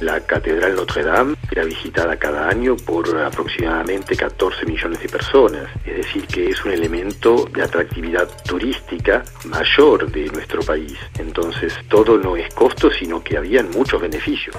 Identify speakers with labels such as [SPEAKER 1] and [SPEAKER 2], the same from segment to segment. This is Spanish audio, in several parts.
[SPEAKER 1] La Catedral Notre Dame era visitada cada año por aproximadamente 14 millones de personas, es decir, que es un elemento de atractividad turística mayor de nuestro país. Entonces, todo no es costo, sino que habían muchos beneficios.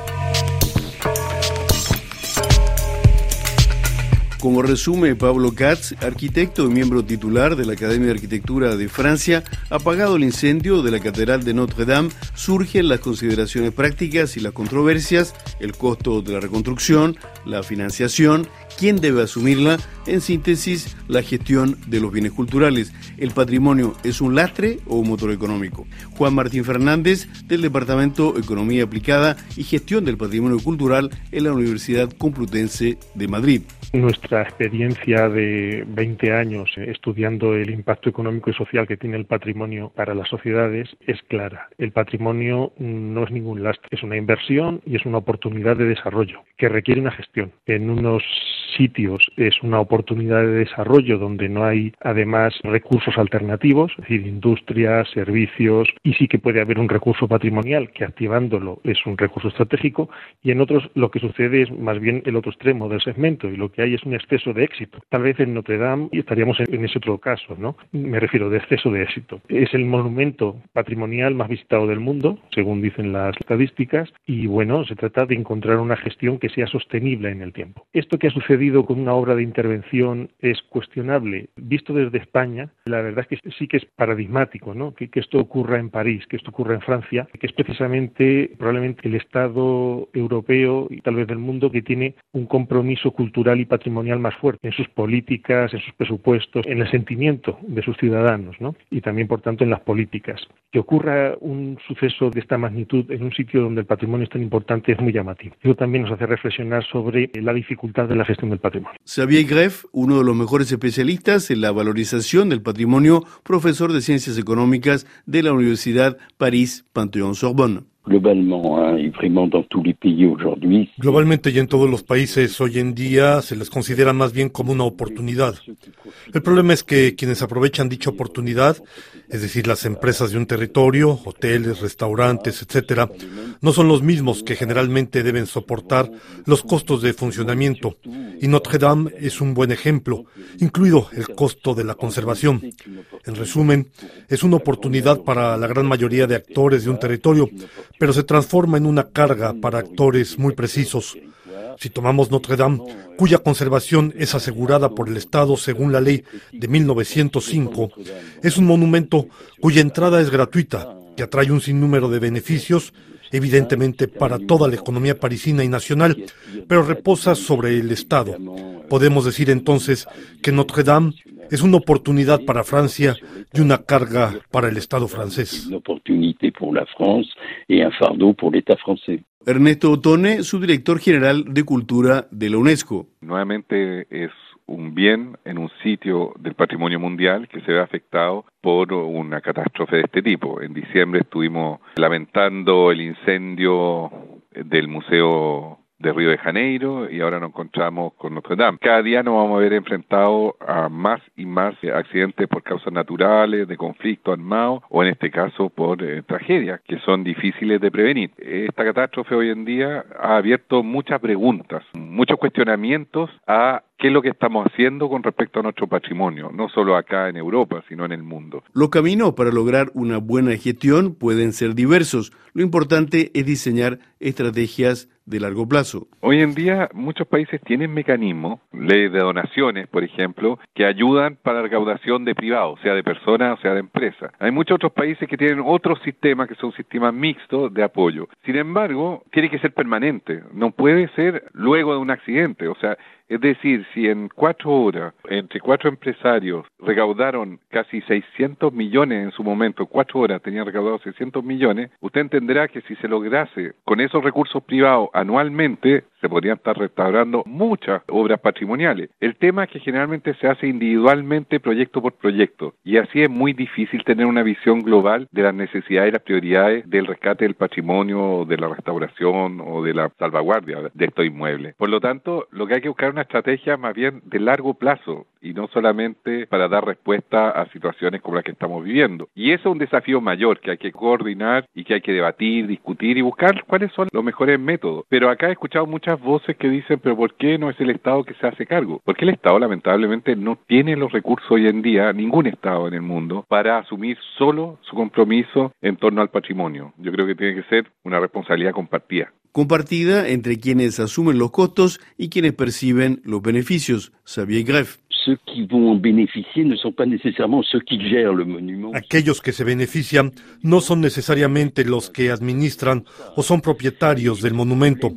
[SPEAKER 2] Como resume Pablo Katz, arquitecto y miembro titular de la Academia de Arquitectura de Francia, apagado el incendio de la Catedral de Notre Dame, surgen las consideraciones prácticas y las controversias, el costo de la reconstrucción, la financiación, quién debe asumirla, en síntesis, la gestión de los bienes culturales. ¿El patrimonio es un lastre o un motor económico? Juan Martín Fernández, del Departamento Economía Aplicada y Gestión del Patrimonio Cultural en la Universidad Complutense de Madrid.
[SPEAKER 3] Nuestra experiencia de 20 años estudiando el impacto económico y social que tiene el patrimonio para las sociedades es clara. El patrimonio no es ningún lastre, es una inversión y es una oportunidad de desarrollo que requiere una gestión. En unos sitios es una oportunidad de desarrollo donde no hay además recursos alternativos, es decir, industrias, servicios, y sí que puede haber un recurso patrimonial que activándolo es un recurso estratégico, y en otros lo que sucede es más bien el otro extremo del segmento y lo que hay es un exceso de éxito. Tal vez en Notre Dame estaríamos en, ese otro caso, ¿no? Me refiero de exceso de éxito. Es el monumento patrimonial más visitado del mundo, según dicen las estadísticas, y bueno, se trata de encontrar una gestión que sea sostenible en el tiempo. Esto que ha sucedido con una obra de intervención es cuestionable. Visto desde España, la verdad es que sí que es paradigmático, ¿no? Que, que esto ocurra en París, que esto ocurra en Francia, que es precisamente probablemente el Estado europeo y tal vez del mundo que tiene un compromiso cultural y patrimonial más fuerte en sus políticas, en sus presupuestos, en el sentimiento de sus ciudadanos, ¿no? Y también, por tanto, en las políticas. Que ocurra un suceso de esta magnitud en un sitio donde el patrimonio es tan importante es muy llamativo. Eso también nos hace reflexionar sobre la dificultad de la gestión patrimonio.
[SPEAKER 2] Xavier Greff, uno de los mejores especialistas en la valorización del patrimonio, profesor de Ciencias Económicas de la Universidad París Panthéon Sorbonne.
[SPEAKER 4] Globalmente y en todos los países hoy en día se les considera más bien como una oportunidad. El problema es que quienes aprovechan dicha oportunidad, es decir, las empresas de un territorio, hoteles, restaurantes, etcétera, no son los mismos que generalmente deben soportar los costos de funcionamiento. Y Notre Dame es un buen ejemplo, incluido el costo de la conservación. En resumen, es una oportunidad para la gran mayoría de actores de un territorio, pero se transforma en una carga para actores muy precisos. Si tomamos Notre Dame, cuya conservación es asegurada por el Estado según la ley de 1905, es un monumento cuya entrada es gratuita, que atrae un sinnúmero de beneficios, evidentemente para toda la economía parisina y nacional, pero reposa sobre el Estado. Podemos decir entonces que Notre Dame es una oportunidad para Francia y una carga para el Estado francés.
[SPEAKER 2] Ernesto Otone, subdirector general de Cultura de la UNESCO.
[SPEAKER 5] Nuevamente es un bien en un sitio del patrimonio mundial que se ve afectado por una catástrofe de este tipo. En diciembre estuvimos lamentando el incendio del Museo de Río de Janeiro y ahora nos encontramos con Notre Dame. Cada día nos vamos a ver enfrentados a más y más accidentes por causas naturales, de conflicto armado o en este caso por eh, tragedias que son difíciles de prevenir. Esta catástrofe hoy en día ha abierto muchas preguntas, muchos cuestionamientos a qué es lo que estamos haciendo con respecto a nuestro patrimonio, no solo acá en Europa, sino en el mundo.
[SPEAKER 2] Los caminos para lograr una buena gestión pueden ser diversos. Lo importante es diseñar estrategias de largo plazo.
[SPEAKER 5] Hoy en día muchos países tienen mecanismos, leyes de donaciones, por ejemplo, que ayudan para la recaudación de privados, sea de personas o sea de empresas. Hay muchos otros países que tienen otros sistemas que son sistemas mixtos de apoyo. Sin embargo, tiene que ser permanente, no puede ser luego de un accidente, o sea, es decir, si en cuatro horas, entre cuatro empresarios, recaudaron casi 600 millones en su momento, cuatro horas tenían recaudado 600 millones, usted entenderá que si se lograse con esos recursos privados anualmente, se podrían estar restaurando muchas obras patrimoniales. El tema es que generalmente se hace individualmente, proyecto por proyecto, y así es muy difícil tener una visión global de las necesidades y las prioridades del rescate del patrimonio, de la restauración o de la salvaguardia de estos inmuebles. Por lo tanto, lo que hay que buscar es una estrategia más bien de largo plazo, y no solamente para dar respuesta a situaciones como las que estamos viviendo. Y eso es un desafío mayor que hay que coordinar y que hay que debatir, discutir y buscar cuáles son los mejores métodos. Pero acá he escuchado muchas voces que dicen, pero ¿por qué no es el Estado que se hace cargo? Porque el Estado lamentablemente no tiene los recursos hoy en día, ningún Estado en el mundo, para asumir solo su compromiso en torno al patrimonio. Yo creo que tiene que ser una responsabilidad compartida
[SPEAKER 2] compartida entre quienes asumen los costos y quienes perciben los beneficios. Xavier Greff.
[SPEAKER 4] Aquellos que se benefician no son necesariamente los que administran o son propietarios del monumento.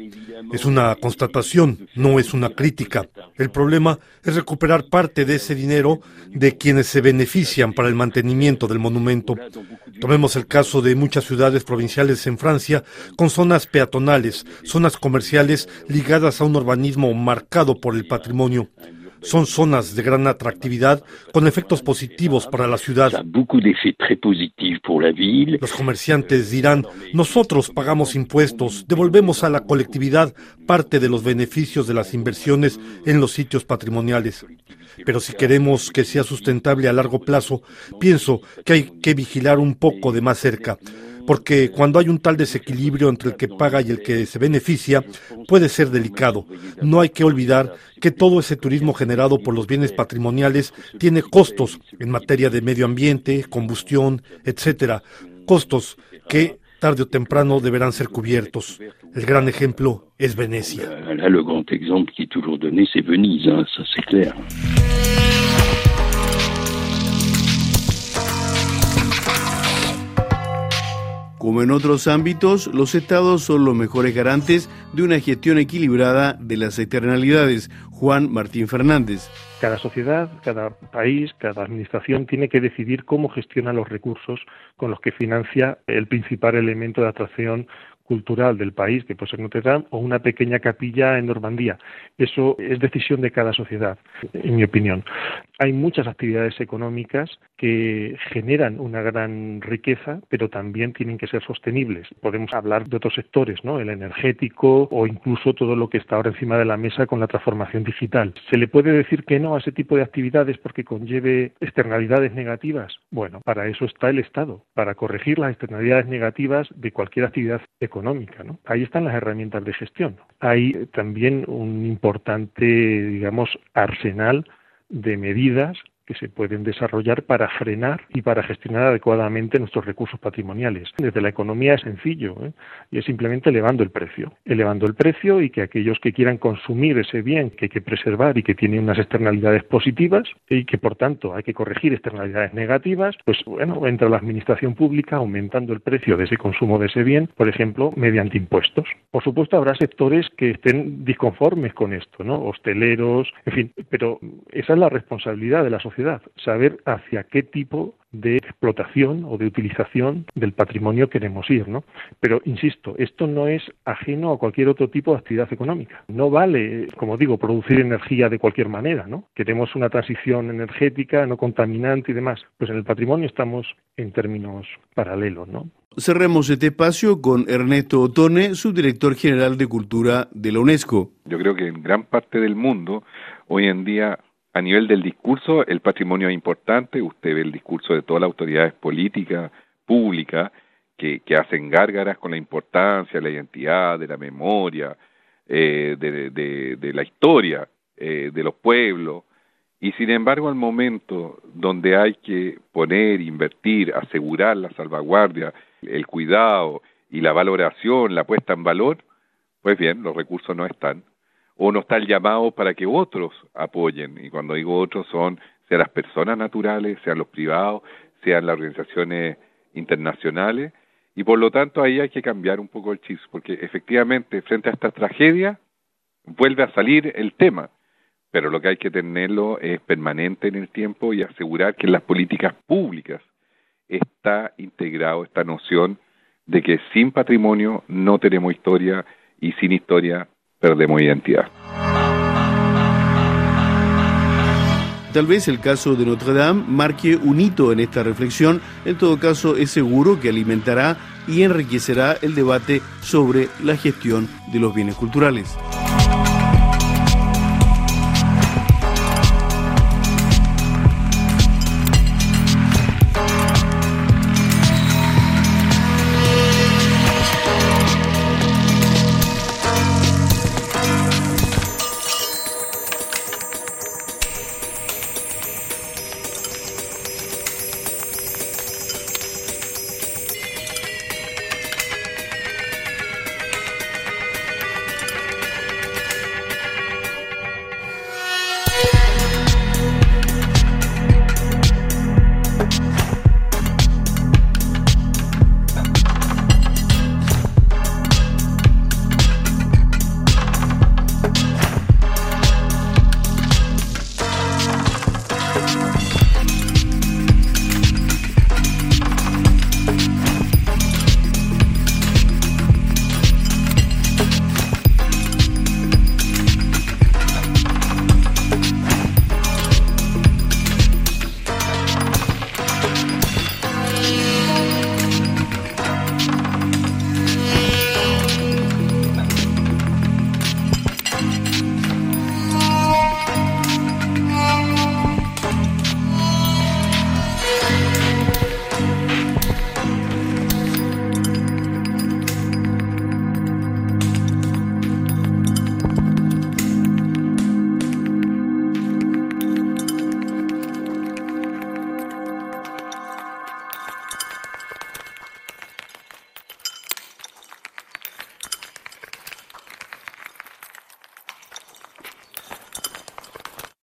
[SPEAKER 4] Es una constatación, no es una crítica. El problema es recuperar parte de ese dinero de quienes se benefician para el mantenimiento del monumento. Tomemos el caso de muchas ciudades provinciales en Francia con zonas peatonales, zonas comerciales ligadas a un urbanismo marcado por el patrimonio. Son zonas de gran atractividad con efectos positivos para la ciudad. Los comerciantes dirán, nosotros pagamos impuestos, devolvemos a la colectividad parte de los beneficios de las inversiones en los sitios patrimoniales. Pero si queremos que sea sustentable a largo plazo, pienso que hay que vigilar un poco de más cerca porque cuando hay un tal desequilibrio entre el que paga y el que se beneficia, puede ser delicado. No hay que olvidar que todo ese turismo generado por los bienes patrimoniales tiene costos en materia de medio ambiente, combustión, etcétera, costos que tarde o temprano deberán ser cubiertos. El gran ejemplo es Venecia.
[SPEAKER 2] Como en otros ámbitos, los estados son los mejores garantes de una gestión equilibrada de las externalidades. Juan Martín Fernández.
[SPEAKER 3] Cada sociedad, cada país, cada administración tiene que decidir cómo gestiona los recursos con los que financia el principal elemento de atracción cultural del país, que puede ser Notre Dame, o una pequeña capilla en Normandía. Eso es decisión de cada sociedad, en mi opinión. Hay muchas actividades económicas que generan una gran riqueza, pero también tienen que ser sostenibles. Podemos hablar de otros sectores, ¿no? El energético o incluso todo lo que está ahora encima de la mesa con la transformación digital. ¿Se le puede decir que no a ese tipo de actividades porque conlleve externalidades negativas? Bueno, para eso está el Estado, para corregir las externalidades negativas de cualquier actividad económica. Ahí están las herramientas de gestión. Hay también un importante, digamos, arsenal de medidas que se pueden desarrollar para frenar y para gestionar adecuadamente nuestros recursos patrimoniales. Desde la economía es sencillo ¿eh? y es simplemente elevando el precio, elevando el precio y que aquellos que quieran consumir ese bien que hay que preservar y que tiene unas externalidades positivas y que por tanto hay que corregir externalidades negativas, pues bueno, entra la administración pública aumentando el precio de ese consumo de ese bien, por ejemplo, mediante impuestos. Por supuesto habrá sectores que estén disconformes con esto, ¿no? Hosteleros, en fin, pero esa es la responsabilidad de la sociedad saber hacia qué tipo de explotación o de utilización del patrimonio queremos ir, ¿no? Pero insisto, esto no es ajeno a cualquier otro tipo de actividad económica. No vale, como digo, producir energía de cualquier manera, ¿no? Queremos una transición energética no contaminante y demás. Pues en el patrimonio estamos en términos paralelos, ¿no?
[SPEAKER 2] Cerremos este espacio con Ernesto Otone, subdirector general de Cultura de la UNESCO.
[SPEAKER 5] Yo creo que en gran parte del mundo hoy en día a nivel del discurso, el patrimonio es importante. Usted ve el discurso de todas las autoridades políticas, públicas, que, hacen gárgaras con la importancia de la identidad, de la memoria, eh, de, de, de, la historia eh, de los pueblos. Y sin embargo, al momento donde hay que poner, invertir, asegurar la salvaguardia, el cuidado y la valoración, la puesta en valor, pues bien, los recursos no están o no está el llamado para que otros apoyen. Y cuando digo otros son, sean las personas naturales, sean los privados, sean las organizaciones internacionales. Y por lo tanto ahí hay que cambiar un poco el chip, porque efectivamente frente a esta tragedia vuelve a salir el tema, pero lo que hay que tenerlo es permanente en el tiempo y asegurar que en las políticas públicas está integrado esta noción de que sin patrimonio no tenemos historia y sin historia perdemos identidad.
[SPEAKER 2] Tal vez el caso de Notre Dame marque un hito en esta reflexión, en todo caso es seguro que alimentará y enriquecerá el debate sobre la gestión de los bienes culturales.